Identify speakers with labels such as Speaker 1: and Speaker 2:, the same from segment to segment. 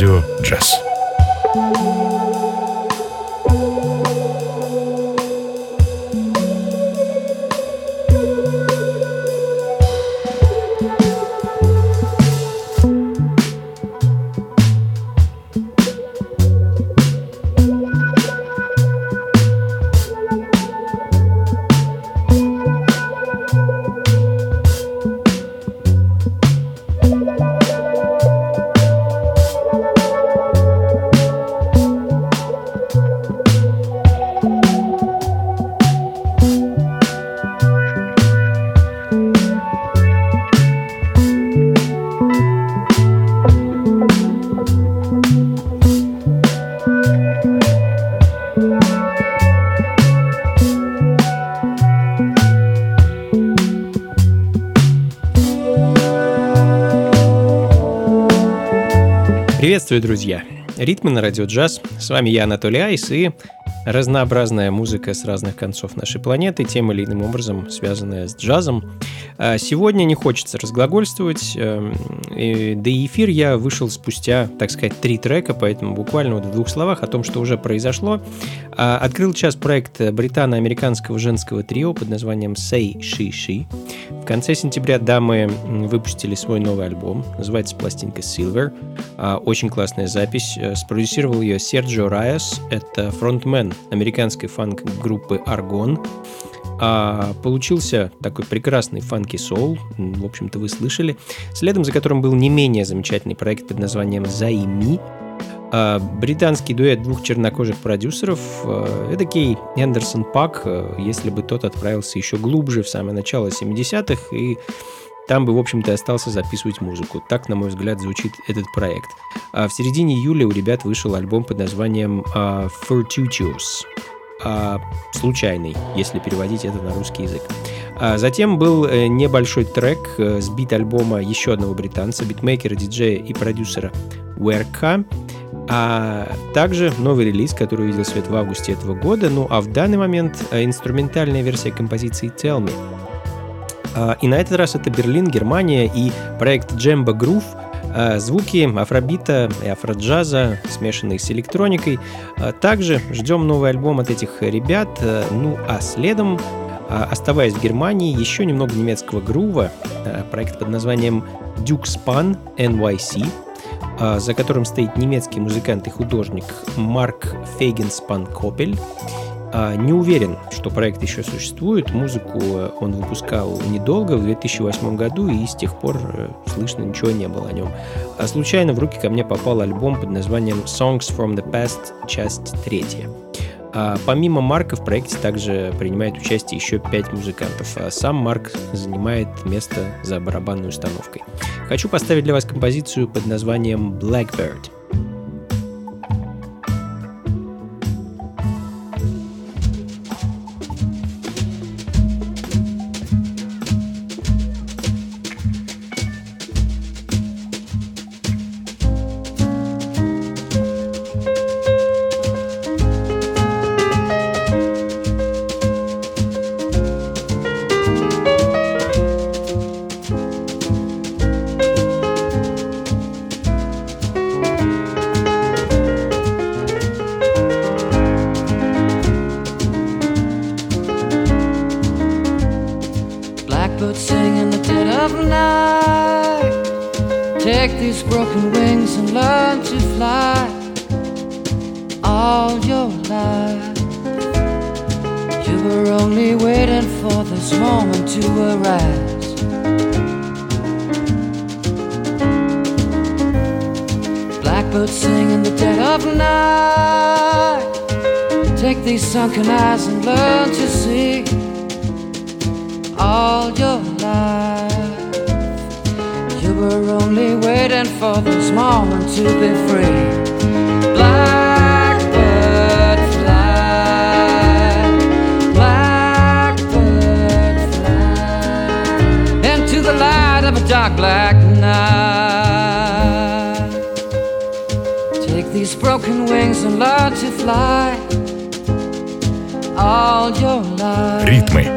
Speaker 1: На
Speaker 2: Приветствую, друзья! Ритмы на радио джаз. С вами я, Анатолий Айс, и разнообразная музыка с разных концов нашей планеты, тем или иным образом связанная с джазом. А сегодня не хочется разглагольствовать, эм, да и эфир я вышел спустя, так сказать, три трека, поэтому буквально вот в двух словах о том, что уже произошло. А, открыл час проект британо-американского женского трио под названием Say She She. В конце сентября дамы выпустили свой новый альбом, называется пластинка Silver. А, очень классная запись. Э, спродюсировал ее Серджио Райас, это фронтмен американской фанк-группы Argon. А получился такой прекрасный фанки соул, в общем-то вы слышали, следом за которым был не менее замечательный проект под названием «Займи», а, британский дуэт двух чернокожих продюсеров, а, эдакий Эндерсон Пак, а, если бы тот отправился еще глубже в самое начало 70-х и там бы, в общем-то, остался записывать музыку. Так, на мой взгляд, звучит этот проект. А в середине июля у ребят вышел альбом под названием uh, Fortuitous а, случайный, если переводить это на русский язык. А затем был э, небольшой трек э, с бит-альбома еще одного британца, битмейкера, диджея и продюсера Werka, а также новый релиз, который увидел свет в августе этого года, ну а в данный момент э, инструментальная версия композиции Tell Me. А, и на этот раз это Берлин, Германия и проект Jamba Groove – звуки афробита и афроджаза, смешанные с электроникой. А, также ждем новый альбом от этих ребят. А, ну а следом, оставаясь в Германии, еще немного немецкого грува. Проект под названием Duke Span NYC, за которым стоит немецкий музыкант и художник Марк Фейгенспан Копель. А, не уверен, что проект еще существует. Музыку э, он выпускал недолго, в 2008 году, и с тех пор э, слышно ничего не было о нем. А случайно в руки ко мне попал альбом под названием Songs from the Past, часть третья. А помимо Марка в проекте также принимает участие еще пять музыкантов, а сам Марк занимает место за барабанной установкой. Хочу поставить для вас композицию под названием Blackbird –
Speaker 3: use broken wings and learn to fly all your life. You were only waiting for this moment to arise. Blackbird sing in the dead of night. Take these sunken eyes and learn to see all your life You were only waiting for this moment to be free. Blackbird fly, blackbird fly into the light of a dark black night. Take these broken wings and learn to fly.
Speaker 1: Ритмы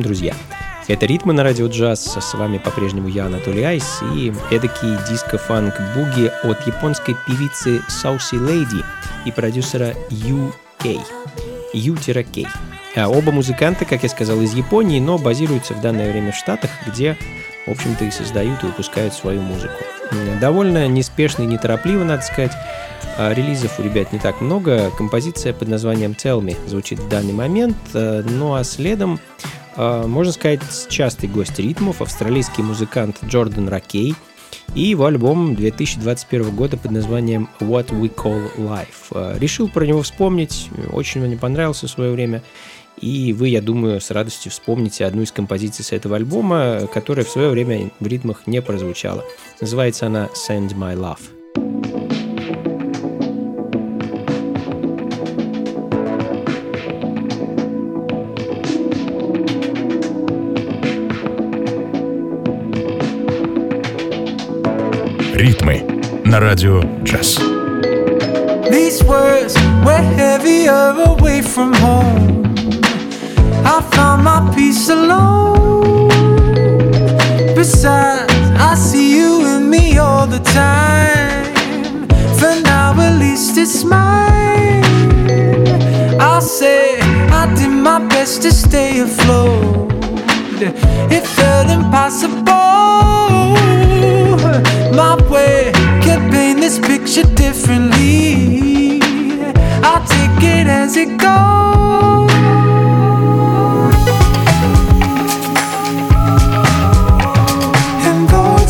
Speaker 2: Продолжаем, друзья. Это «Ритмы на радио джаз». С вами по-прежнему я, Анатолий Айс, и эдакий диско-фанк-буги от японской певицы Saucy Lady и продюсера UK. U-K. А оба музыканта, как я сказал, из Японии, но базируются в данное время в Штатах, где, в общем-то, и создают и выпускают свою музыку. Довольно неспешно и неторопливо, надо сказать. А релизов у ребят не так много. Композиция под названием Tell Me звучит в данный момент. Э, ну а следом а, можно сказать, частый гость ритмов, австралийский музыкант Джордан Ракей и его альбом 2021 года под названием What We Call Life. А, решил про него вспомнить, очень мне понравился в свое время, и вы, я думаю, с радостью вспомните одну из композиций с этого альбома, которая в свое время в ритмах не прозвучала. Называется она Send My Love.
Speaker 1: Ритмы на радио джаз.
Speaker 4: These words were heavier away from home. I found my peace alone. Besides, I see you and me all the time. For now, at least it's mine. I'll say I did my best to stay afloat. It felt impossible my way. Can't paint this picture differently. I'll take it as it goes. And though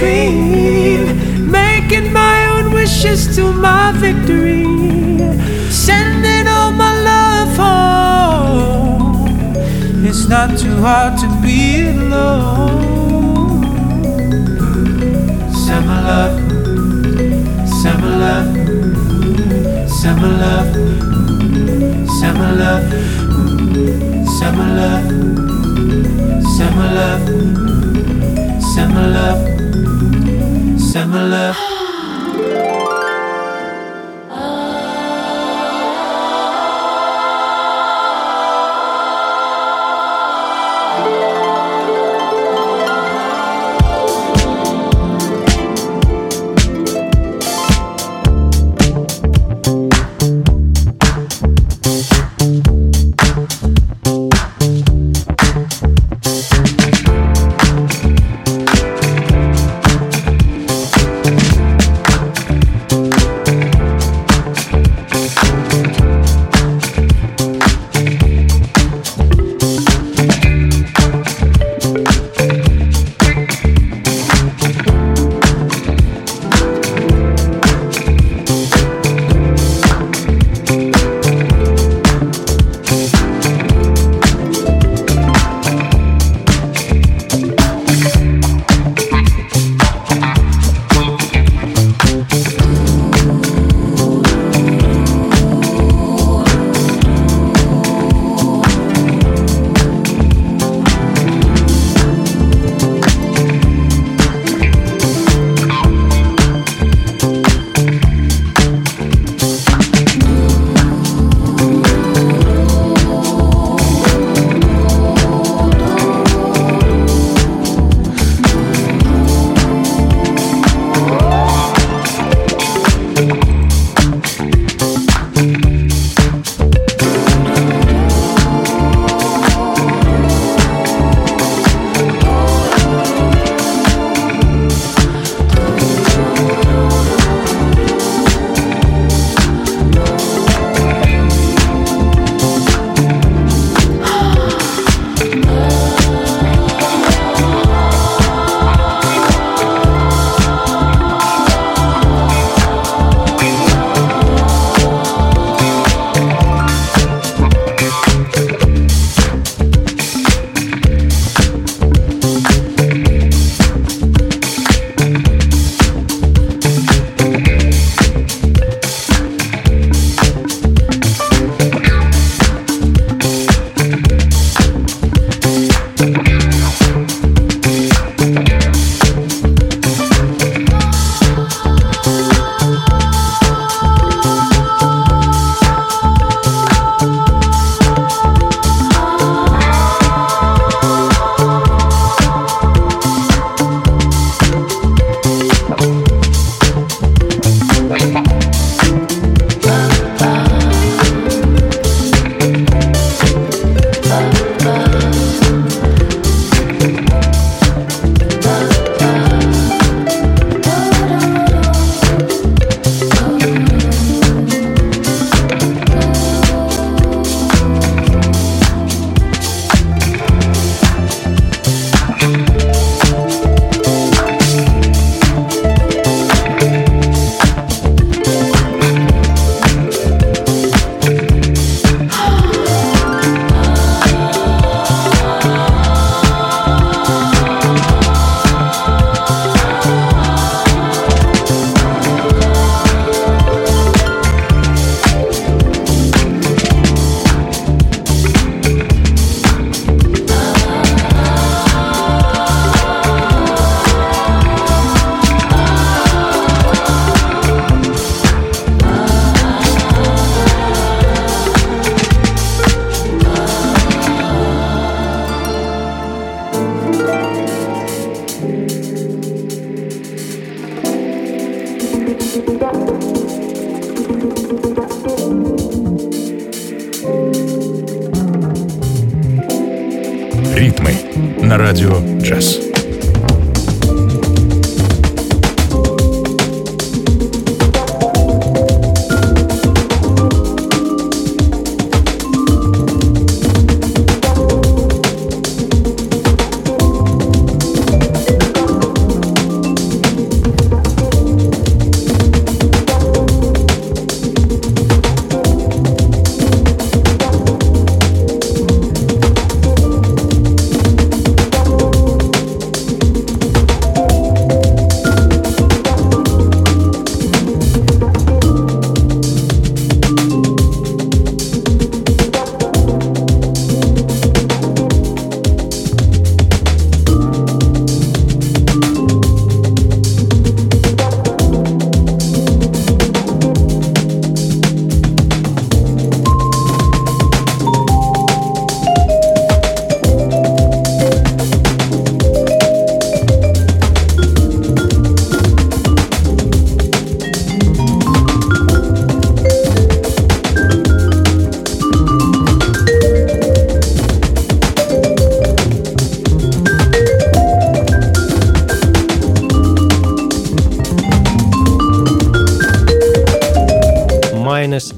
Speaker 4: dream, making my own wishes to my victory, sending all my love home. It's not too hard to be alone. Summer love, summer love, summer love, summer love, summer love, summer love, summer love
Speaker 1: similar.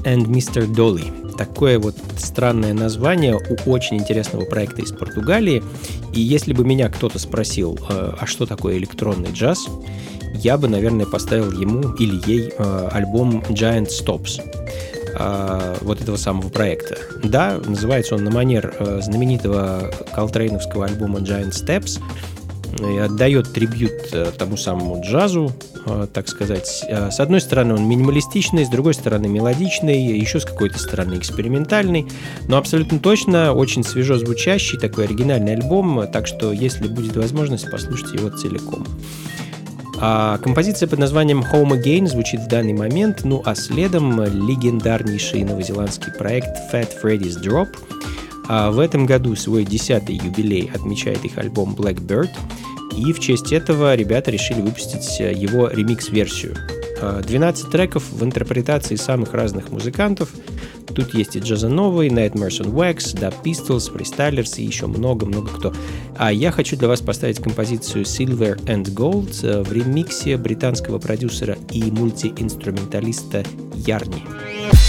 Speaker 2: Mr. Dolly. Такое вот странное название у очень интересного проекта из Португалии. И если бы меня кто-то спросил, э, а что такое электронный джаз, я бы, наверное, поставил ему или ей э, альбом Giant Stops э, вот этого самого проекта. Да, называется он на манер знаменитого колтрейновского альбома Giant Steps, и отдает трибют тому самому джазу, так сказать. Э, с одной стороны он минималистичный, с другой стороны мелодичный, еще с какой-то стороны экспериментальный, но абсолютно точно очень свежо звучащий, такой оригинальный альбом, так что если будет возможность, послушайте его целиком. А композиция под названием Home Again звучит в данный момент, ну а следом легендарнейший новозеландский проект Fat Freddy's Drop. А в этом году свой десятый юбилей отмечает их альбом Blackbird – и в честь этого ребята решили выпустить э, его ремикс-версию. 12 э, треков в интерпретации самых разных музыкантов. Тут есть и Джазановый, Nightmares on Wax, Da Pistols, Freestylers и еще много-много кто. А я хочу для вас поставить композицию Silver and Gold э, в ремиксе британского продюсера и мультиинструменталиста Ярни.
Speaker 5: But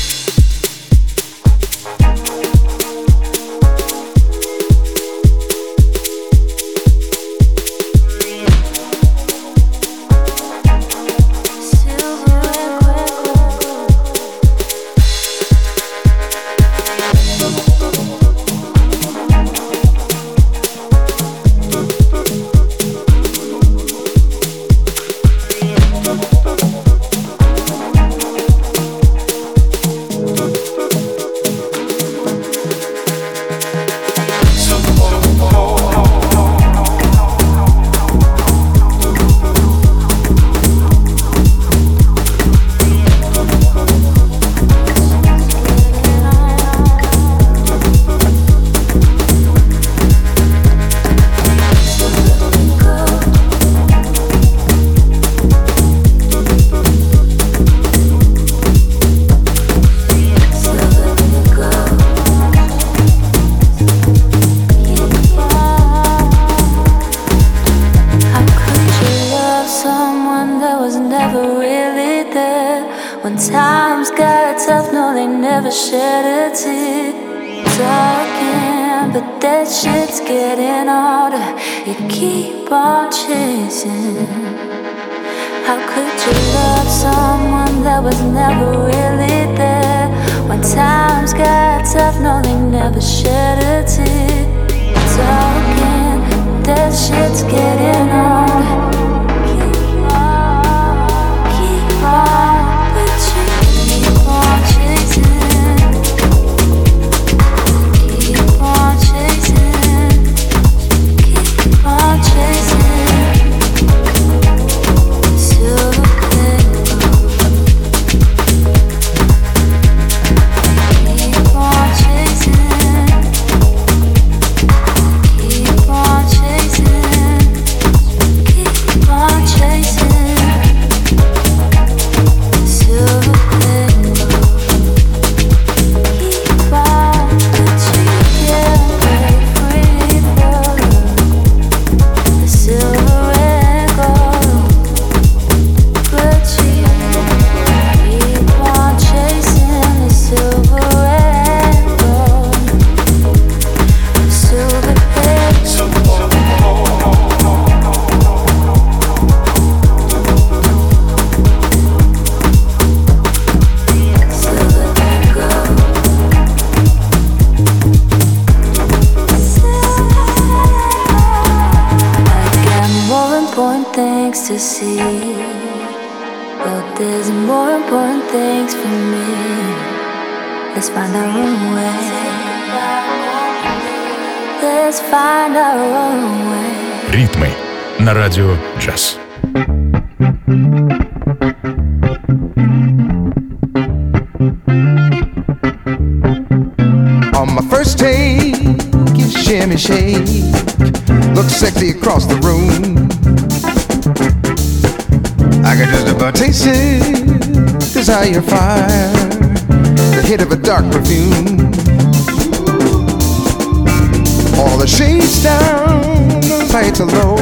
Speaker 6: the lights low.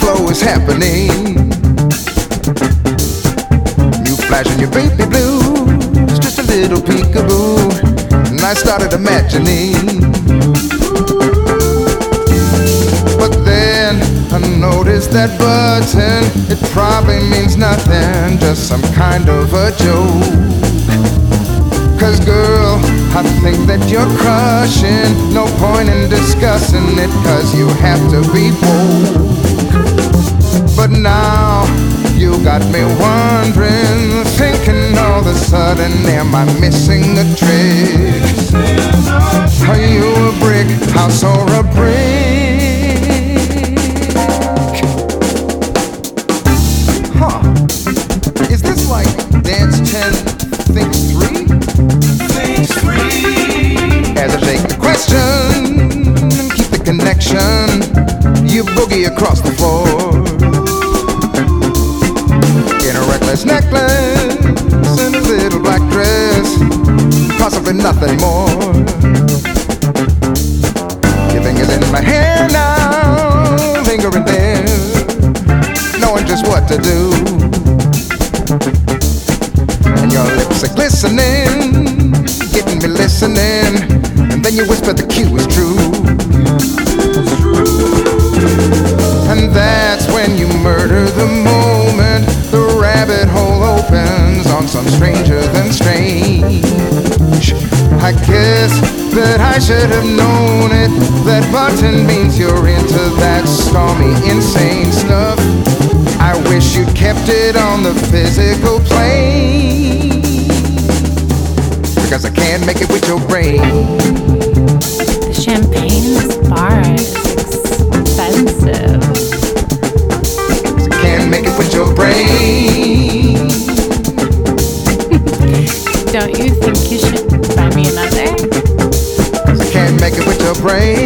Speaker 6: Flow is happening. You flashing your baby blues, just a little peekaboo. And I started imagining. But then I noticed that button, it probably means nothing, just some kind of a joke. Cause girl, I think that you're crushing. No point in discussing it, cause you have to be bold. But now you got me wondering, thinking all of a sudden, am I missing a trick? Are you a brick, house or a brick? That stormy, insane stuff. I wish you'd kept it on the physical plane. Because I can't make it with your brain.
Speaker 7: The champagne in this bar is expensive.
Speaker 6: Can't make it with your brain.
Speaker 7: Don't you think you should buy me another?
Speaker 6: I can't make it with your brain.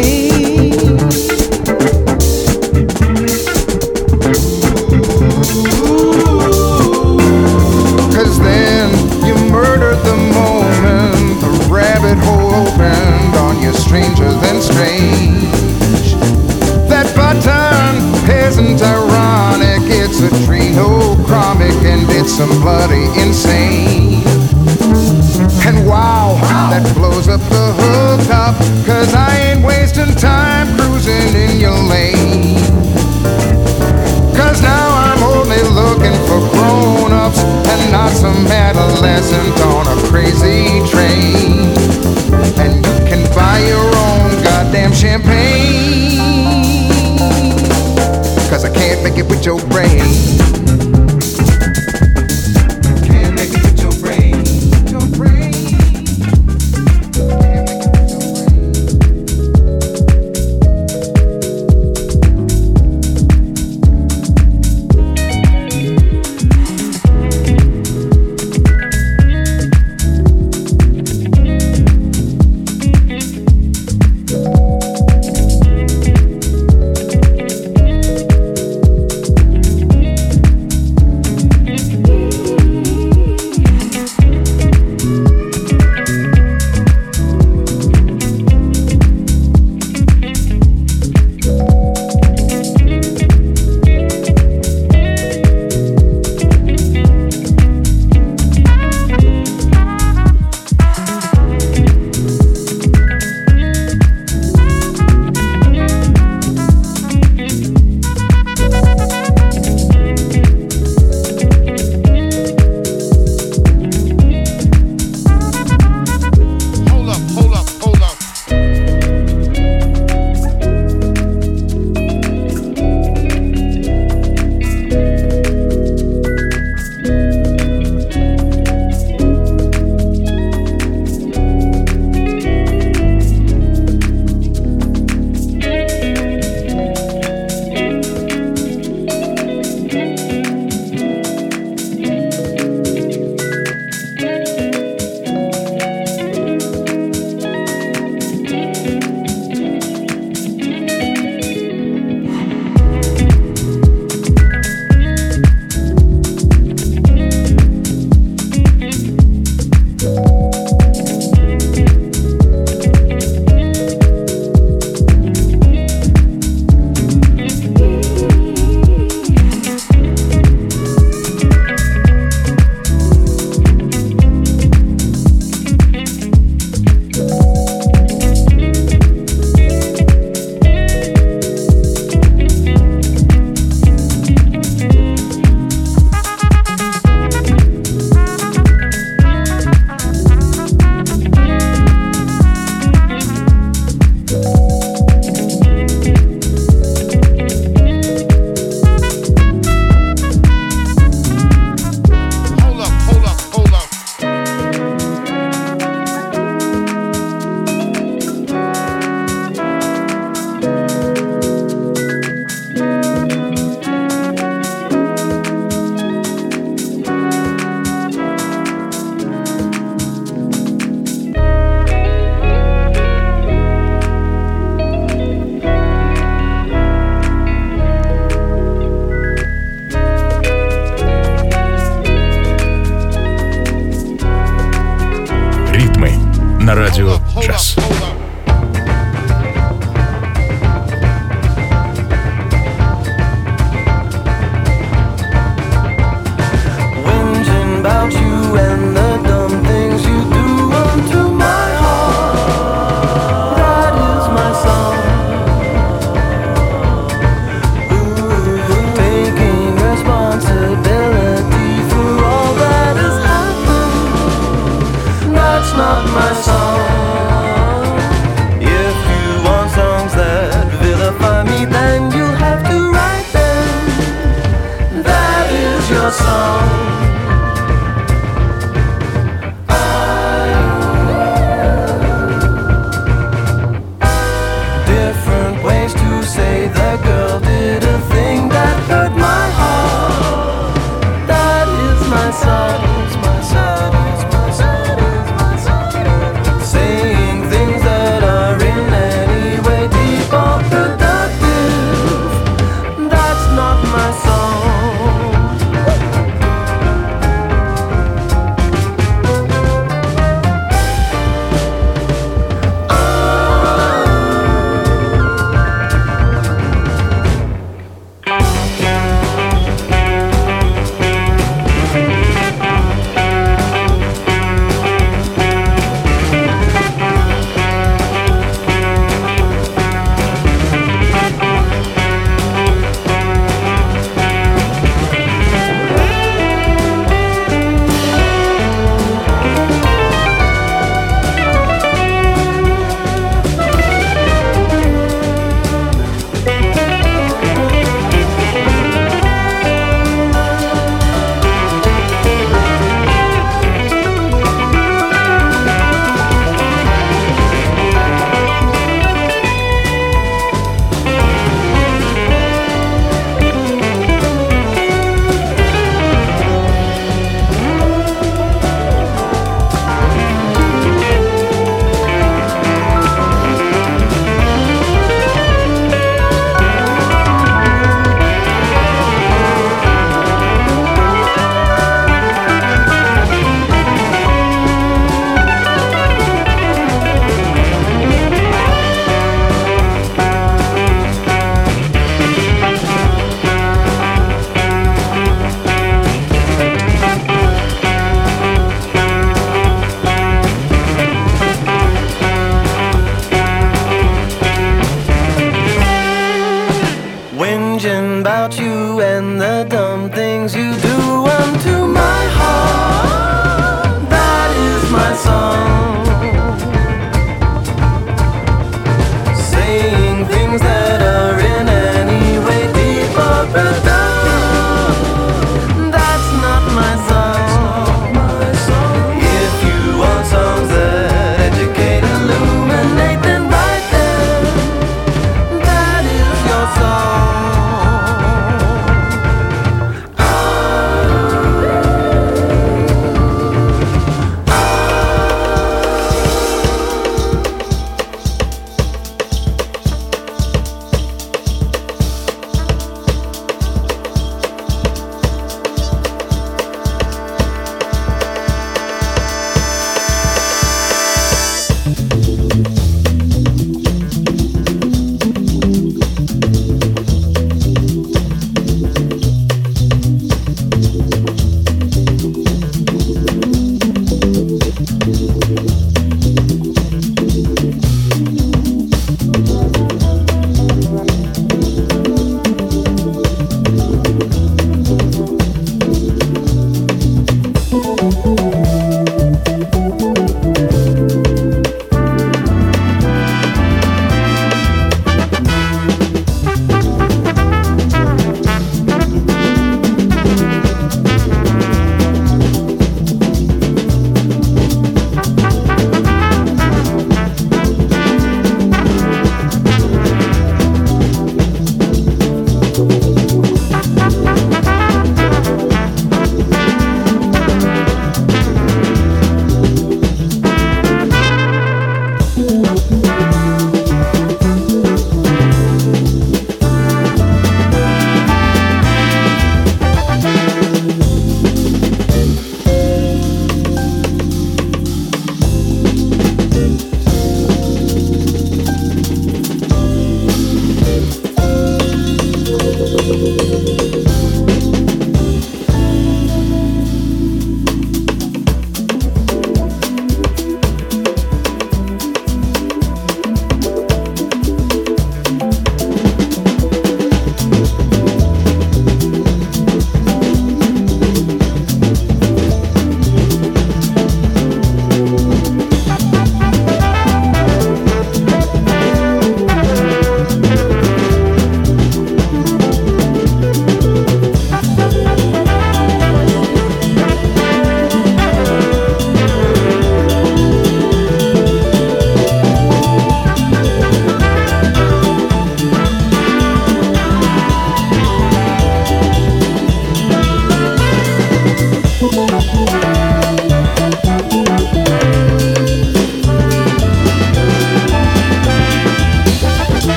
Speaker 8: Whinging about you and the dumb things you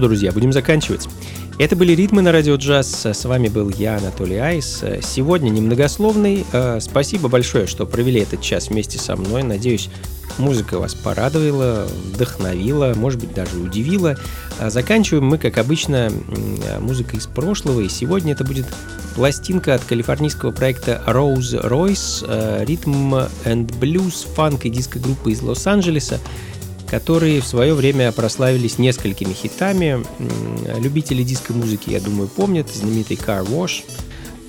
Speaker 2: что друзья, будем заканчивать. Это были «Ритмы на радио джаз». С вами был я, Анатолий Айс. Сегодня немногословный. Э, спасибо большое, что провели этот час вместе со мной. Надеюсь, музыка вас порадовала, вдохновила, может быть, даже удивила. А заканчиваем мы, как обычно, музыкой из прошлого. И сегодня это будет пластинка от калифорнийского проекта Rose Royce, э, ритм and blues, фанк и диско-группы из Лос-Анджелеса которые в свое время прославились несколькими хитами. Любители диско-музыки, я думаю, помнят знаменитый Car Wash,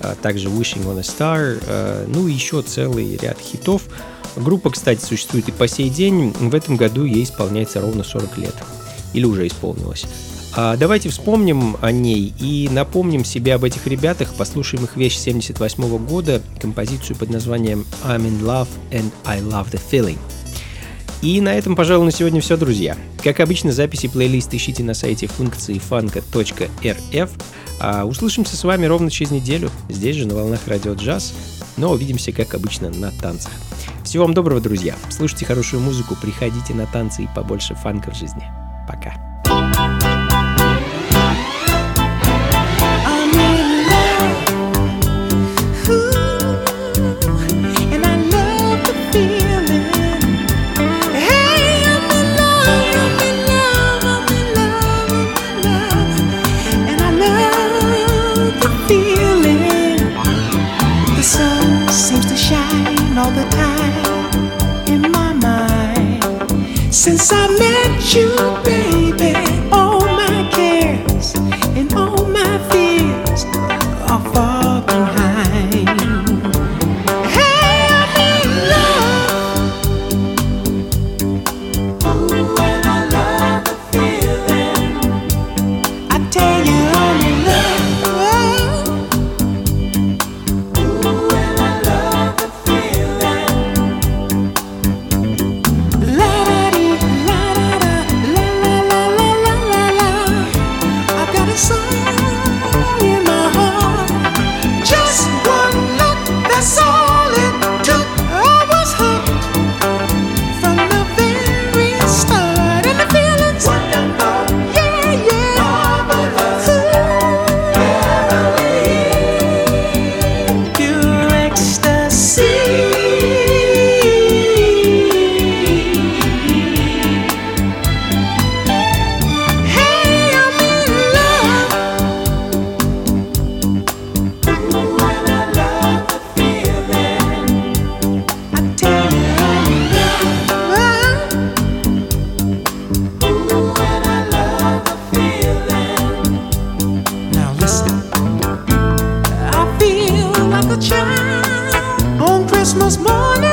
Speaker 2: а также Wishing on a Star, а, ну и еще целый ряд хитов. Группа, кстати, существует и по сей день. В этом году ей исполняется ровно 40 лет. Или уже исполнилось. А давайте вспомним о ней и напомним себе об этих ребятах, послушаем их вещь 78 года, композицию под названием I'm in love and I love the feeling. И на этом, пожалуй, на сегодня все, друзья. Как обычно, записи плейлист ищите на сайте функции фанка.рф. А услышимся с вами ровно через неделю, здесь же на волнах радио джаз, но увидимся, как обычно, на танцах. Всего вам доброго, друзья. Слушайте хорошую музыку, приходите на танцы и побольше фанка в жизни. Пока.
Speaker 4: Since Christmas morning.